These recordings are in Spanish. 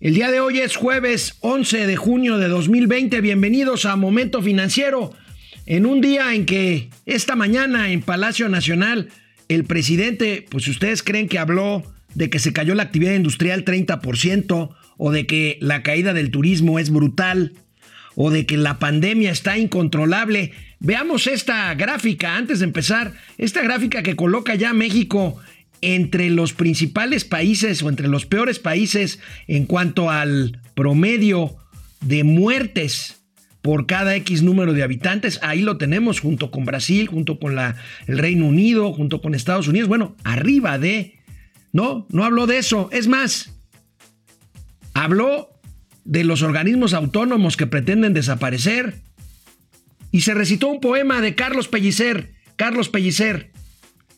El día de hoy es jueves 11 de junio de 2020. Bienvenidos a Momento Financiero. En un día en que esta mañana en Palacio Nacional el presidente, pues ustedes creen que habló de que se cayó la actividad industrial 30% o de que la caída del turismo es brutal o de que la pandemia está incontrolable, veamos esta gráfica antes de empezar, esta gráfica que coloca ya México entre los principales países o entre los peores países en cuanto al promedio de muertes por cada X número de habitantes. Ahí lo tenemos junto con Brasil, junto con la, el Reino Unido, junto con Estados Unidos. Bueno, arriba de... No, no habló de eso. Es más, habló de los organismos autónomos que pretenden desaparecer. Y se recitó un poema de Carlos Pellicer. Carlos Pellicer,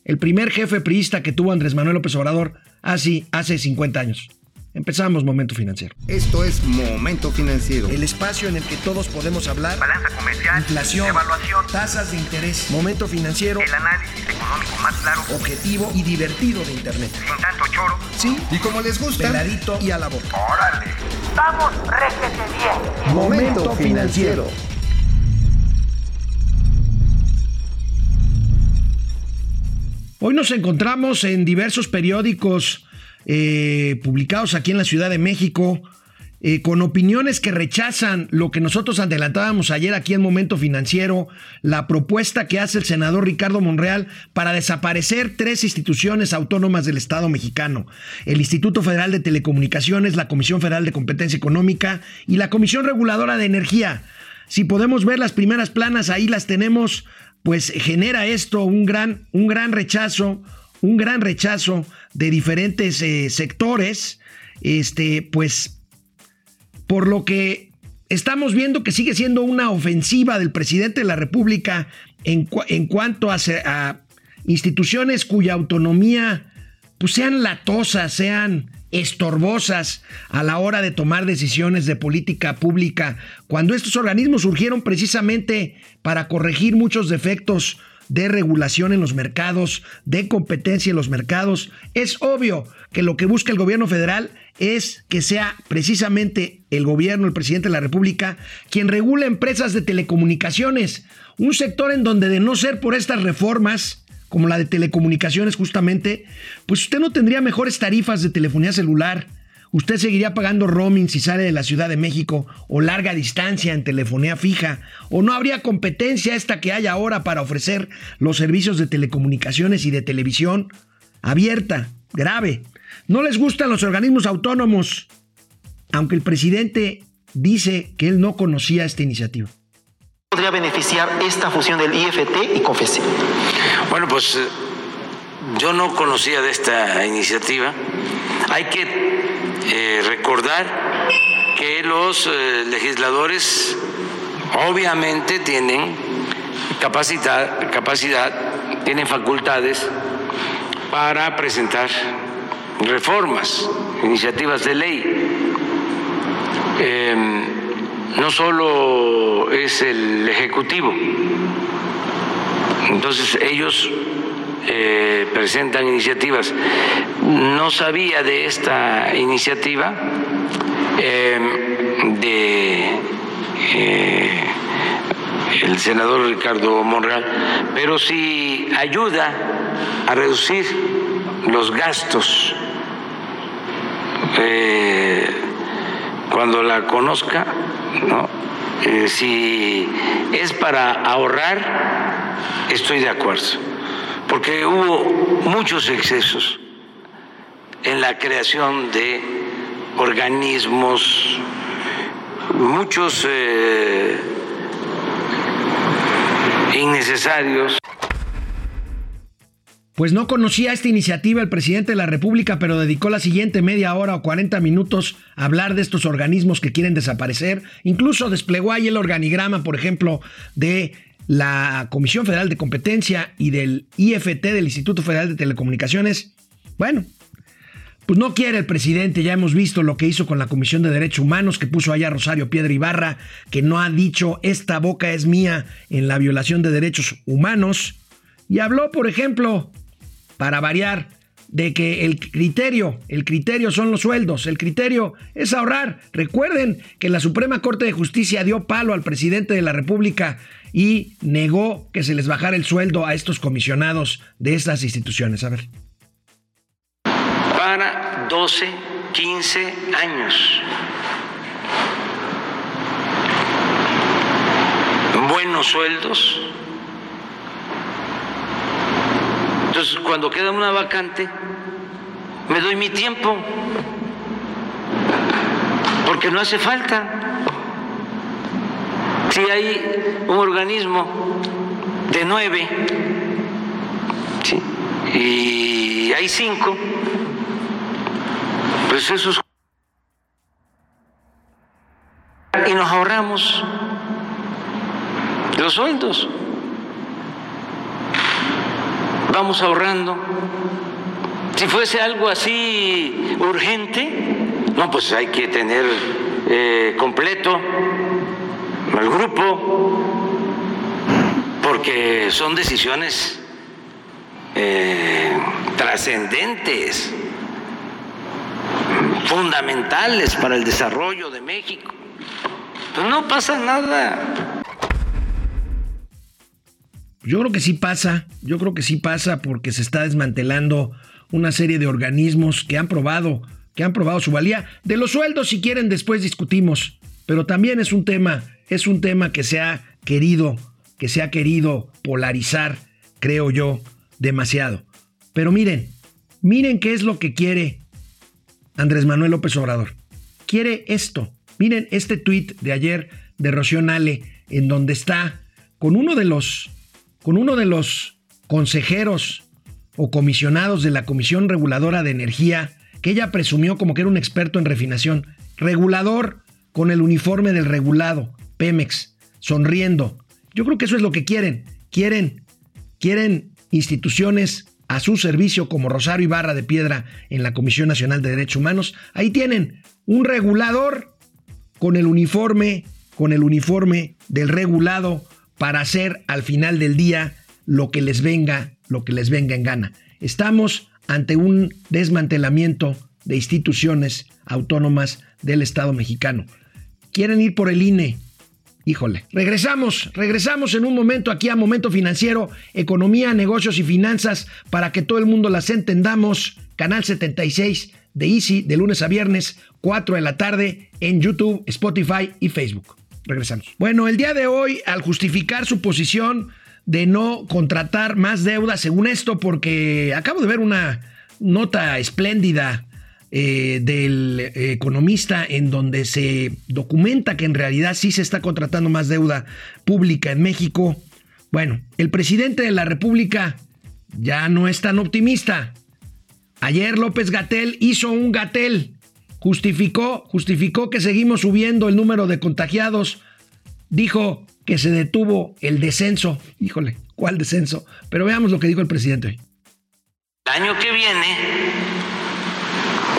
el primer jefe priista que tuvo Andrés Manuel López Obrador hace, hace 50 años. Empezamos Momento Financiero. Esto es Momento Financiero. El espacio en el que todos podemos hablar. Balanza comercial. Inflación. Evaluación. Tasas de interés. Momento Financiero. El análisis económico más claro. Objetivo y divertido de Internet. Sin tanto choro. Sí. Y como les gusta. Peladito y a la boca. Órale. Vamos, réjete bien. Momento Financiero. Hoy nos encontramos en diversos periódicos eh, publicados aquí en la Ciudad de México eh, con opiniones que rechazan lo que nosotros adelantábamos ayer aquí en Momento Financiero, la propuesta que hace el senador Ricardo Monreal para desaparecer tres instituciones autónomas del Estado mexicano, el Instituto Federal de Telecomunicaciones, la Comisión Federal de Competencia Económica y la Comisión Reguladora de Energía. Si podemos ver las primeras planas, ahí las tenemos, pues genera esto un gran, un gran rechazo, un gran rechazo de diferentes eh, sectores, este, pues por lo que estamos viendo que sigue siendo una ofensiva del presidente de la República en, en cuanto a, instituciones cuya autonomía pues sean latosas, sean estorbosas a la hora de tomar decisiones de política pública, cuando estos organismos surgieron precisamente para corregir muchos defectos de regulación en los mercados, de competencia en los mercados. Es obvio que lo que busca el gobierno federal es que sea precisamente el gobierno, el presidente de la República, quien regula empresas de telecomunicaciones, un sector en donde de no ser por estas reformas, como la de telecomunicaciones justamente, pues usted no tendría mejores tarifas de telefonía celular, usted seguiría pagando roaming si sale de la Ciudad de México o larga distancia en telefonía fija, o no habría competencia esta que hay ahora para ofrecer los servicios de telecomunicaciones y de televisión abierta, grave. No les gustan los organismos autónomos, aunque el presidente dice que él no conocía esta iniciativa. ¿Podría beneficiar esta fusión del IFT y COFESE? Bueno, pues yo no conocía de esta iniciativa. Hay que eh, recordar que los eh, legisladores obviamente tienen capacidad, capacidad, tienen facultades para presentar reformas, iniciativas de ley. Eh, no solo es el Ejecutivo, entonces ellos eh, presentan iniciativas. No sabía de esta iniciativa eh, de eh, el senador Ricardo Monreal, pero si ayuda a reducir los gastos cuando la conozca, ¿no? si es para ahorrar, estoy de acuerdo porque hubo muchos excesos en la creación de organismos, muchos eh, innecesarios. Pues no conocía esta iniciativa el presidente de la República, pero dedicó la siguiente media hora o 40 minutos a hablar de estos organismos que quieren desaparecer. Incluso desplegó ahí el organigrama, por ejemplo, de la Comisión Federal de Competencia y del IFT, del Instituto Federal de Telecomunicaciones, bueno, pues no quiere el presidente, ya hemos visto lo que hizo con la Comisión de Derechos Humanos, que puso allá Rosario Piedra Ibarra, que no ha dicho esta boca es mía en la violación de derechos humanos, y habló, por ejemplo, para variar, de que el criterio, el criterio son los sueldos, el criterio es ahorrar. Recuerden que la Suprema Corte de Justicia dio palo al presidente de la República y negó que se les bajara el sueldo a estos comisionados de estas instituciones. A ver. Para 12, 15 años. Buenos sueldos. Entonces, cuando queda una vacante, me doy mi tiempo, porque no hace falta. Si hay un organismo de nueve ¿sí? y hay cinco, pues esos... Y nos ahorramos los sueldos. Vamos ahorrando. Si fuese algo así urgente, no, pues hay que tener eh, completo al grupo, porque son decisiones eh, trascendentes, fundamentales para el desarrollo de México. Pero no pasa nada. Yo creo que sí pasa, yo creo que sí pasa porque se está desmantelando una serie de organismos que han probado, que han probado su valía. De los sueldos, si quieren, después discutimos, pero también es un tema, es un tema que se ha querido, que se ha querido polarizar, creo yo, demasiado. Pero miren, miren qué es lo que quiere Andrés Manuel López Obrador. Quiere esto. Miren este tuit de ayer de Rocío Nale, en donde está con uno de los con uno de los consejeros o comisionados de la Comisión Reguladora de Energía, que ella presumió como que era un experto en refinación, regulador con el uniforme del regulado, Pemex, sonriendo. Yo creo que eso es lo que quieren. Quieren, quieren instituciones a su servicio como Rosario Ibarra de Piedra en la Comisión Nacional de Derechos Humanos. Ahí tienen un regulador con el uniforme, con el uniforme del regulado para hacer al final del día lo que les venga, lo que les venga en gana. Estamos ante un desmantelamiento de instituciones autónomas del Estado mexicano. Quieren ir por el INE. Híjole. Regresamos, regresamos en un momento aquí a Momento Financiero, Economía, Negocios y Finanzas, para que todo el mundo las entendamos. Canal 76 de Easy, de lunes a viernes, 4 de la tarde, en YouTube, Spotify y Facebook. Regresamos. Bueno, el día de hoy, al justificar su posición de no contratar más deuda, según esto, porque acabo de ver una nota espléndida eh, del economista en donde se documenta que en realidad sí se está contratando más deuda pública en México. Bueno, el presidente de la República ya no es tan optimista. Ayer López Gatel hizo un Gatel justificó, justificó que seguimos subiendo el número de contagiados, dijo que se detuvo el descenso. Híjole, ¿cuál descenso? Pero veamos lo que dijo el presidente hoy. El año que viene,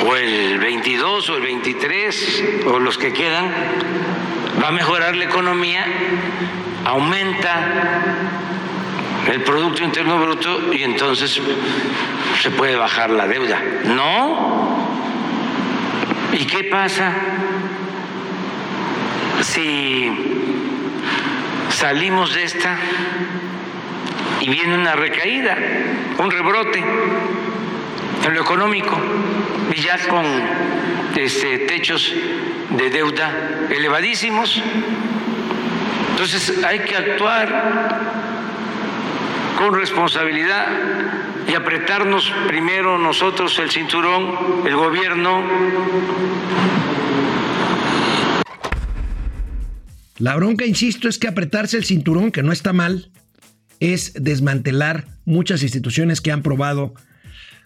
o el 22 o el 23, o los que quedan, va a mejorar la economía, aumenta el Producto Interno Bruto y entonces se puede bajar la deuda. No, ¿Y qué pasa si salimos de esta y viene una recaída, un rebrote en lo económico y ya con este, techos de deuda elevadísimos? Entonces hay que actuar con responsabilidad y apretarnos primero nosotros el cinturón, el gobierno. La bronca, insisto, es que apretarse el cinturón, que no está mal, es desmantelar muchas instituciones que han probado,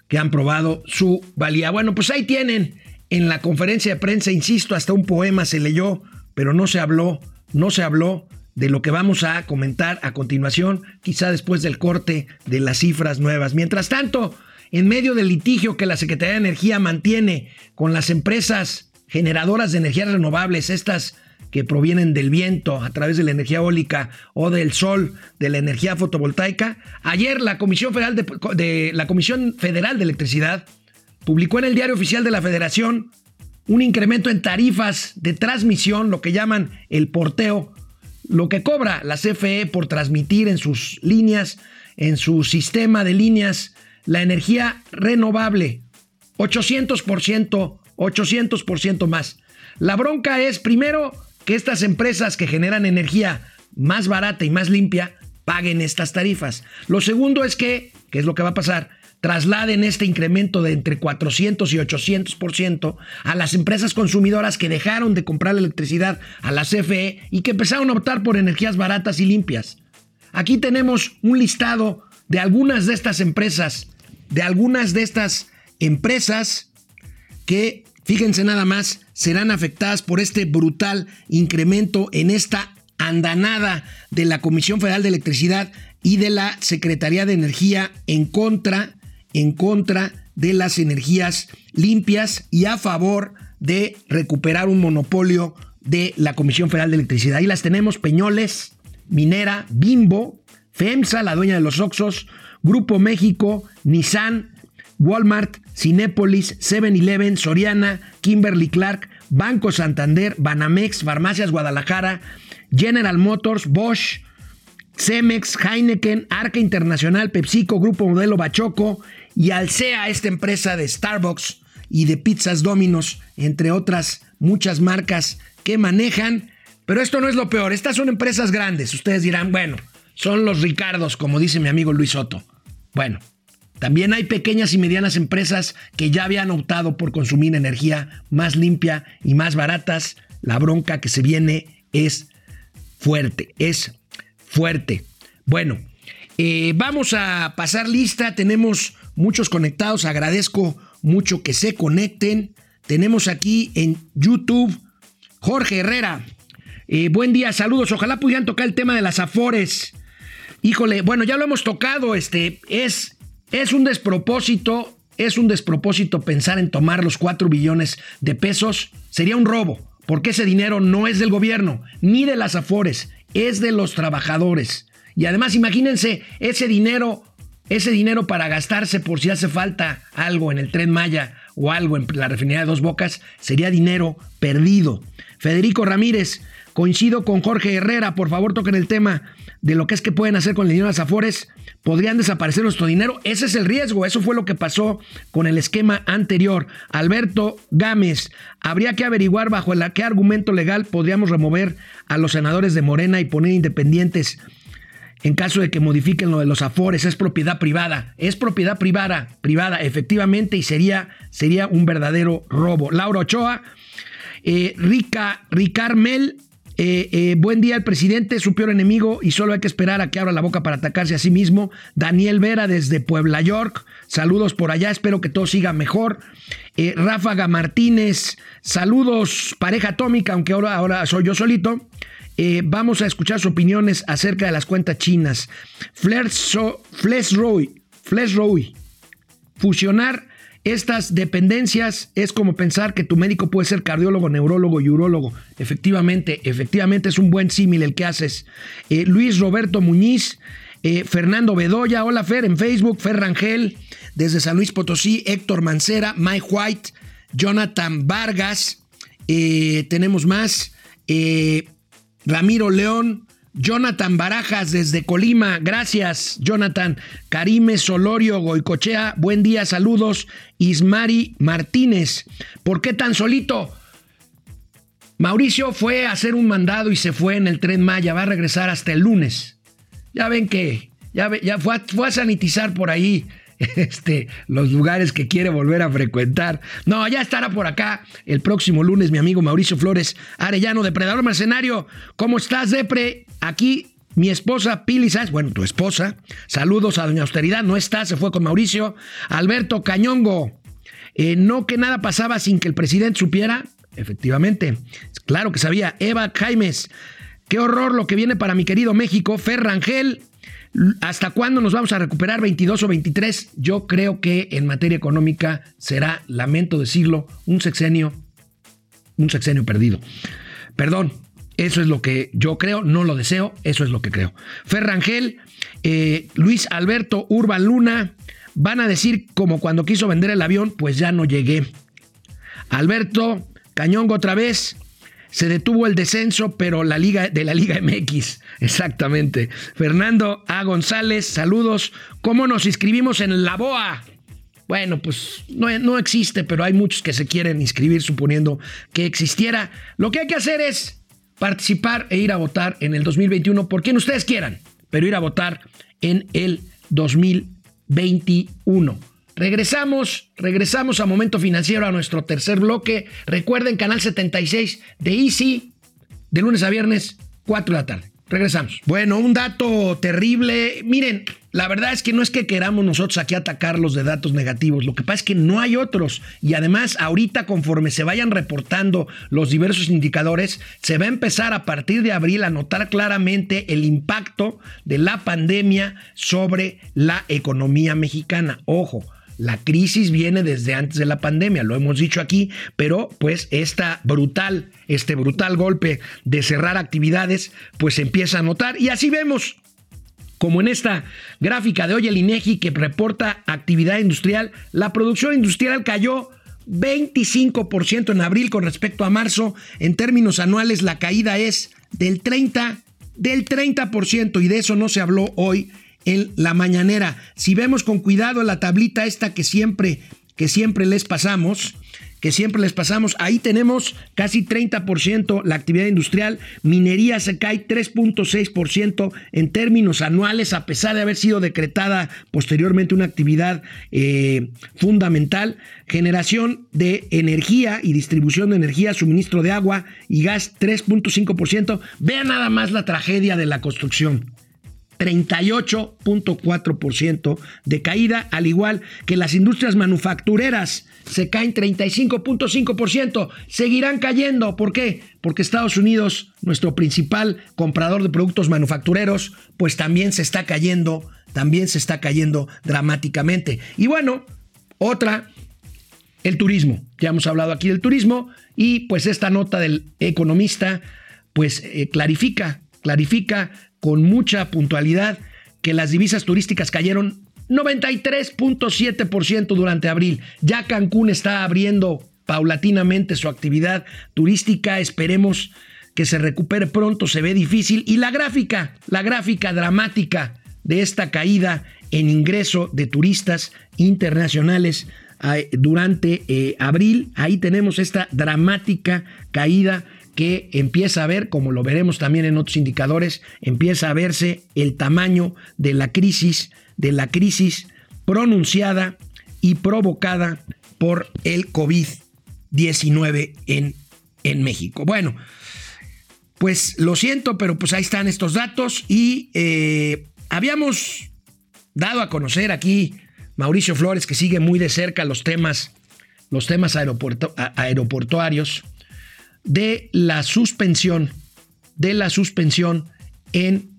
que han probado su valía. Bueno, pues ahí tienen. En la conferencia de prensa, insisto, hasta un poema se leyó, pero no se habló, no se habló de lo que vamos a comentar a continuación, quizá después del corte de las cifras nuevas. Mientras tanto, en medio del litigio que la Secretaría de Energía mantiene con las empresas generadoras de energías renovables, estas que provienen del viento a través de la energía eólica o del sol, de la energía fotovoltaica. Ayer la Comisión Federal de, la Comisión Federal de Electricidad publicó en el Diario Oficial de la Federación un incremento en tarifas de transmisión, lo que llaman el porteo, lo que cobra la CFE por transmitir en sus líneas, en su sistema de líneas, la energía renovable. 800%, 800% más. La bronca es, primero, que estas empresas que generan energía más barata y más limpia paguen estas tarifas. Lo segundo es que, ¿qué es lo que va a pasar? Trasladen este incremento de entre 400 y 800% a las empresas consumidoras que dejaron de comprar electricidad a la CFE y que empezaron a optar por energías baratas y limpias. Aquí tenemos un listado de algunas de estas empresas, de algunas de estas empresas que, fíjense nada más, serán afectadas por este brutal incremento en esta andanada de la Comisión Federal de Electricidad y de la Secretaría de Energía en contra, en contra de las energías limpias y a favor de recuperar un monopolio de la Comisión Federal de Electricidad. Ahí las tenemos, Peñoles, Minera, Bimbo, FEMSA, la dueña de los Oxos, Grupo México, Nissan, Walmart, Cinépolis, 7-Eleven, Soriana, Kimberly Clark, Banco Santander, Banamex, Farmacias Guadalajara, General Motors, Bosch, Cemex, Heineken, Arca Internacional, PepsiCo, Grupo Modelo Bachoco y Alsea, esta empresa de Starbucks y de Pizzas Dominos, entre otras muchas marcas que manejan. Pero esto no es lo peor, estas son empresas grandes. Ustedes dirán, bueno, son los Ricardos, como dice mi amigo Luis Soto. Bueno, también hay pequeñas y medianas empresas que ya habían optado por consumir energía más limpia y más baratas. La bronca que se viene es fuerte, es fuerte. Bueno, eh, vamos a pasar lista. Tenemos muchos conectados. Agradezco mucho que se conecten. Tenemos aquí en YouTube Jorge Herrera. Eh, buen día, saludos. Ojalá pudieran tocar el tema de las afores. Híjole, bueno, ya lo hemos tocado. Este es, es un despropósito. Es un despropósito pensar en tomar los 4 billones de pesos. Sería un robo, porque ese dinero no es del gobierno, ni de las afores, es de los trabajadores. Y además, imagínense ese dinero, ese dinero para gastarse por si hace falta algo en el tren Maya o algo en la refinería de Dos Bocas, sería dinero perdido. Federico Ramírez, coincido con Jorge Herrera, por favor toquen el tema de lo que es que pueden hacer con el dinero de las afores, podrían desaparecer nuestro dinero. Ese es el riesgo, eso fue lo que pasó con el esquema anterior. Alberto Gámez, habría que averiguar bajo el, qué argumento legal podríamos remover a los senadores de Morena y poner independientes en caso de que modifiquen lo de los afores, es propiedad privada, es propiedad privada, privada efectivamente y sería, sería un verdadero robo. Laura Ochoa, eh, Rica, Ricarmel, eh, eh, buen día, el presidente, su peor enemigo y solo hay que esperar a que abra la boca para atacarse a sí mismo. Daniel Vera desde Puebla, York, saludos por allá, espero que todo siga mejor. Eh, Ráfaga Martínez, saludos, pareja atómica, aunque ahora, ahora soy yo solito. Eh, vamos a escuchar sus opiniones acerca de las cuentas chinas. Flesh Roy, Flesh Roy, fusionar estas dependencias es como pensar que tu médico puede ser cardiólogo, neurólogo y urólogo. Efectivamente, efectivamente es un buen símil el que haces. Eh, Luis Roberto Muñiz, eh, Fernando Bedoya, hola Fer en Facebook, Fer Rangel, desde San Luis Potosí, Héctor Mancera, Mike White, Jonathan Vargas, eh, tenemos más, Ramiro León, Jonathan Barajas desde Colima, gracias Jonathan. Karime Solorio Goicochea, buen día, saludos. Ismari Martínez, ¿por qué tan solito? Mauricio fue a hacer un mandado y se fue en el tren Maya, va a regresar hasta el lunes. Ya ven que ya, ya fue, a, fue a sanitizar por ahí este, los lugares que quiere volver a frecuentar. No, ya estará por acá el próximo lunes mi amigo Mauricio Flores Arellano, Depredador Mercenario. ¿Cómo estás, Depre? Aquí mi esposa Pili bueno, tu esposa. Saludos a Doña Austeridad, no está, se fue con Mauricio. Alberto Cañongo, eh, no que nada pasaba sin que el presidente supiera. Efectivamente, claro que sabía. Eva Jaimes, qué horror lo que viene para mi querido México. Fer Rangel, ¿Hasta cuándo nos vamos a recuperar? ¿22 o 23? Yo creo que en materia económica será, lamento decirlo, un sexenio, un sexenio perdido. Perdón, Eso es lo que yo creo, no lo deseo, eso es lo que creo. Ferrangel, eh, Luis Alberto Urban Luna, van a decir como cuando quiso vender el avión, pues ya no llegué. Alberto, Cañongo otra vez, se detuvo el descenso, pero la liga de la Liga MX, exactamente. Fernando A. González, saludos. ¿Cómo nos inscribimos en la BOA? Bueno, pues no, no existe, pero hay muchos que se quieren inscribir suponiendo que existiera. Lo que hay que hacer es participar e ir a votar en el 2021 por quien ustedes quieran, pero ir a votar en el 2021. Regresamos, regresamos a Momento Financiero, a nuestro tercer bloque. Recuerden, canal 76 de Easy, de lunes a viernes, 4 de la tarde. Regresamos. Bueno, un dato terrible. Miren, la verdad es que no es que queramos nosotros aquí atacarlos de datos negativos, lo que pasa es que no hay otros. Y además, ahorita conforme se vayan reportando los diversos indicadores, se va a empezar a partir de abril a notar claramente el impacto de la pandemia sobre la economía mexicana. Ojo, la crisis viene desde antes de la pandemia, lo hemos dicho aquí, pero pues esta brutal, este brutal golpe de cerrar actividades, pues empieza a notar y así vemos como en esta gráfica de hoy el INEGI que reporta actividad industrial, la producción industrial cayó 25% en abril con respecto a marzo. En términos anuales la caída es del 30 del 30% y de eso no se habló hoy en la mañanera. Si vemos con cuidado la tablita esta que siempre, que siempre les pasamos, siempre les pasamos, ahí tenemos casi 30% la actividad industrial, minería se cae 3.6% en términos anuales, a pesar de haber sido decretada posteriormente una actividad eh, fundamental, generación de energía y distribución de energía, suministro de agua y gas 3.5%. Vean nada más la tragedia de la construcción. 38.4% de caída, al igual que las industrias manufactureras se caen 35.5%, seguirán cayendo. ¿Por qué? Porque Estados Unidos, nuestro principal comprador de productos manufactureros, pues también se está cayendo, también se está cayendo dramáticamente. Y bueno, otra, el turismo. Ya hemos hablado aquí del turismo y pues esta nota del economista pues eh, clarifica, clarifica con mucha puntualidad que las divisas turísticas cayeron 93.7% durante abril. Ya Cancún está abriendo paulatinamente su actividad turística. Esperemos que se recupere pronto. Se ve difícil. Y la gráfica, la gráfica dramática de esta caída en ingreso de turistas internacionales eh, durante eh, abril. Ahí tenemos esta dramática caída que empieza a ver, como lo veremos también en otros indicadores, empieza a verse el tamaño de la crisis, de la crisis pronunciada y provocada por el COVID-19 en, en México. Bueno, pues lo siento, pero pues ahí están estos datos y eh, habíamos dado a conocer aquí Mauricio Flores, que sigue muy de cerca los temas, los temas aeroportuarios de la suspensión, de la suspensión en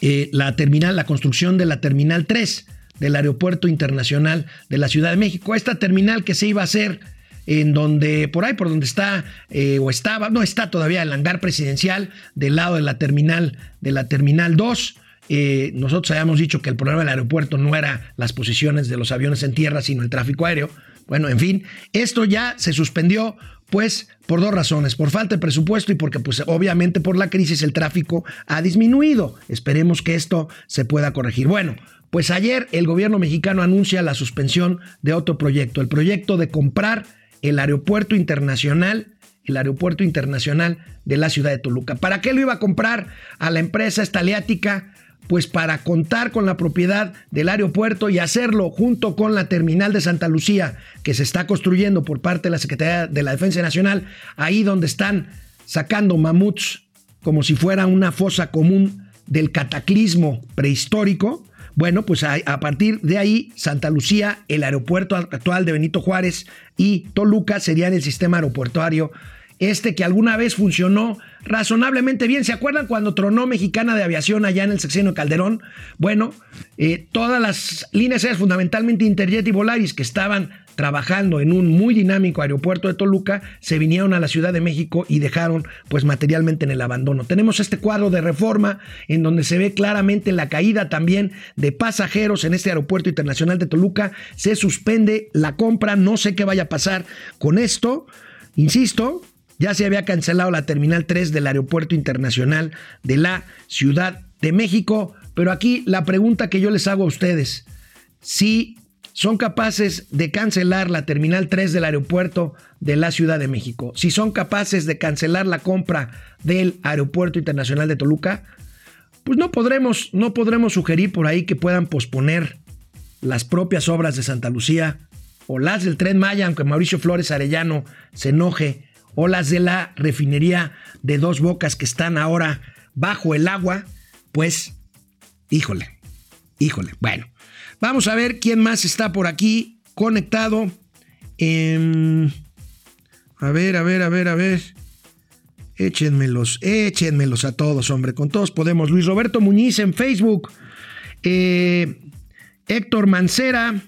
eh, la terminal, la construcción de la terminal 3 del Aeropuerto Internacional de la Ciudad de México. Esta terminal que se iba a hacer en donde, por ahí, por donde está, eh, o estaba, no está todavía el hangar presidencial, del lado de la terminal, de la terminal 2. Eh, nosotros habíamos dicho que el problema del aeropuerto no era las posiciones de los aviones en tierra, sino el tráfico aéreo. Bueno, en fin, esto ya se suspendió pues por dos razones, por falta de presupuesto y porque pues obviamente por la crisis el tráfico ha disminuido. Esperemos que esto se pueda corregir. Bueno, pues ayer el gobierno mexicano anuncia la suspensión de otro proyecto, el proyecto de comprar el aeropuerto internacional, el aeropuerto internacional de la ciudad de Toluca. ¿Para qué lo iba a comprar a la empresa estaliática? Pues para contar con la propiedad del aeropuerto y hacerlo junto con la terminal de Santa Lucía que se está construyendo por parte de la Secretaría de la Defensa Nacional, ahí donde están sacando mamuts como si fuera una fosa común del cataclismo prehistórico. Bueno, pues a, partir de ahí, Santa Lucía, el aeropuerto actual de Benito Juárez y Toluca serían el sistema aeroportuario este que alguna vez funcionó razonablemente bien. ¿Se acuerdan cuando tronó Mexicana de Aviación allá en el sexenio Calderón? Bueno, eh, todas las líneas aéreas, fundamentalmente Interjet y Volaris, que estaban trabajando en un muy dinámico aeropuerto de Toluca se vinieron a la Ciudad de México y dejaron pues materialmente en el abandono. Tenemos este cuadro de reforma en donde se ve claramente la caída también de pasajeros en este aeropuerto internacional de Toluca. Se suspende la compra, no sé qué vaya a pasar con esto. Insisto, ya se había cancelado la Terminal 3 del Aeropuerto Internacional de la Ciudad de México, pero aquí la pregunta que yo les hago a ustedes, si son capaces de cancelar la Terminal 3 del Aeropuerto de la Ciudad de México, si son capaces de cancelar la compra del Aeropuerto Internacional de Toluca, pues no podremos, no podremos sugerir por ahí que puedan posponer las propias obras de Santa Lucía o las del Tren Maya, aunque Mauricio Flores Arellano se enoje o las de la refinería de dos bocas que están ahora bajo el agua, pues, híjole, híjole. Bueno, vamos a ver quién más está por aquí conectado. Em, a ver, a ver, a ver, a ver. Échenmelos, échenmelos a todos, hombre. Con todos podemos. Luis Roberto Muñiz en Facebook. Eh, Héctor Mancera.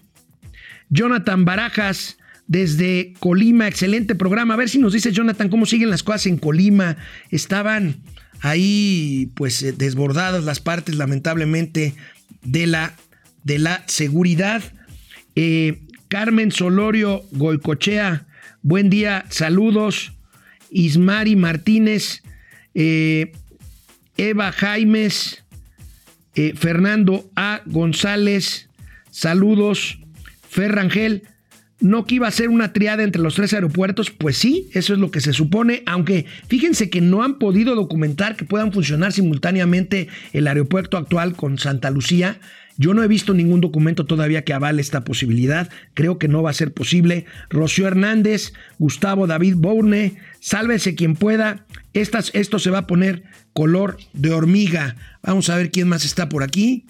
Jonathan Barajas desde Colima, excelente programa. A ver si nos dice Jonathan cómo siguen las cosas en Colima. Estaban ahí pues eh, desbordadas las partes lamentablemente de la, de la seguridad. Eh, Carmen Solorio Goicochea, buen día, saludos. Ismari Martínez, eh, Eva Jaimes, Fernando A. González, saludos. Ferrangel, no que iba a ser una triada entre los tres aeropuertos, pues sí, eso es lo que se supone, aunque fíjense que no han podido documentar que puedan funcionar simultáneamente el aeropuerto actual con Santa Lucía. Yo no he visto ningún documento todavía que avale esta posibilidad. Creo que no va a ser posible. Rocío Hernández, Gustavo David Bourne, sálvese quien pueda. esto se va a poner color de hormiga. Vamos a ver quién más está por aquí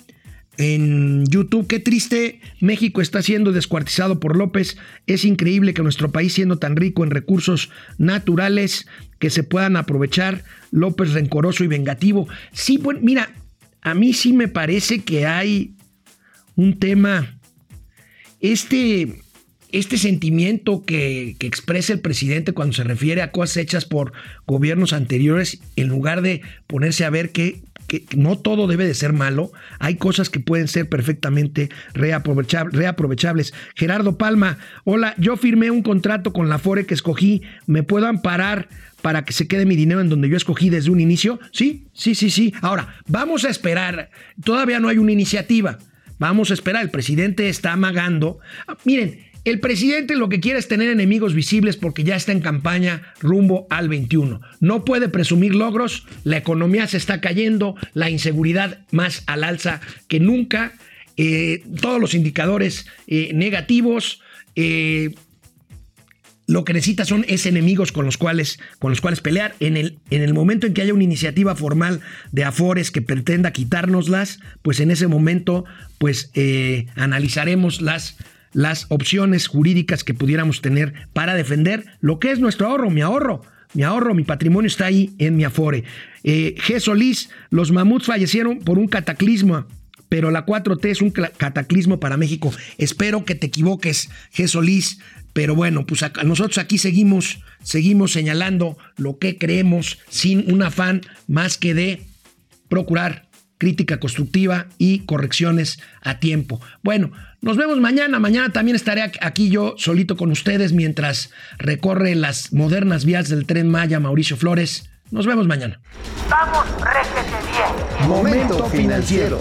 en YouTube. Qué triste, México está siendo descuartizado por López. Es increíble que nuestro país, siendo tan rico en recursos naturales que se puedan aprovechar, López rencoroso y vengativo. Sí, bueno, mira, a mí sí me parece que hay un tema, este, este sentimiento que, que expresa el presidente cuando se refiere a cosas hechas por gobiernos anteriores, en lugar de ponerse a ver qué que no todo debe de ser malo, hay cosas que pueden ser perfectamente reaprovechables. Gerardo Palma, hola, yo firmé un contrato con la Fore que escogí, ¿me puedo amparar para que se quede mi dinero en donde yo escogí desde un inicio? Sí, sí, sí, sí. Ahora, vamos a esperar, todavía no hay una iniciativa, vamos a esperar, el presidente está amagando. Ah, miren, el presidente lo que quiere es tener enemigos visibles porque ya está en campaña rumbo al 21. No puede presumir logros, la economía se está cayendo, la inseguridad más al alza que nunca, eh, todos los indicadores eh, negativos. Eh, lo que necesita son es enemigos con los cuales, con los cuales pelear. En el, en el momento en que haya una iniciativa formal de Afores que pretenda quitárnoslas, pues en ese momento pues analizaremos las las opciones jurídicas que pudiéramos tener para defender lo que es nuestro ahorro, mi ahorro. Mi ahorro, mi patrimonio está ahí en mi Afore. Eh, G. Solís, los mamuts fallecieron por un cataclismo, pero la 4T es un cataclismo para México. Espero que te equivoques, G. Solís, pero bueno, pues nosotros aquí seguimos, seguimos señalando lo que creemos sin un afán más que de procurar crítica constructiva y correcciones a tiempo. Bueno, nos vemos mañana. Mañana también estaré aquí yo solito con ustedes mientras recorre las modernas vías del tren Maya Mauricio Flores. Nos vemos mañana. Vamos, réjete bien. Momento financiero.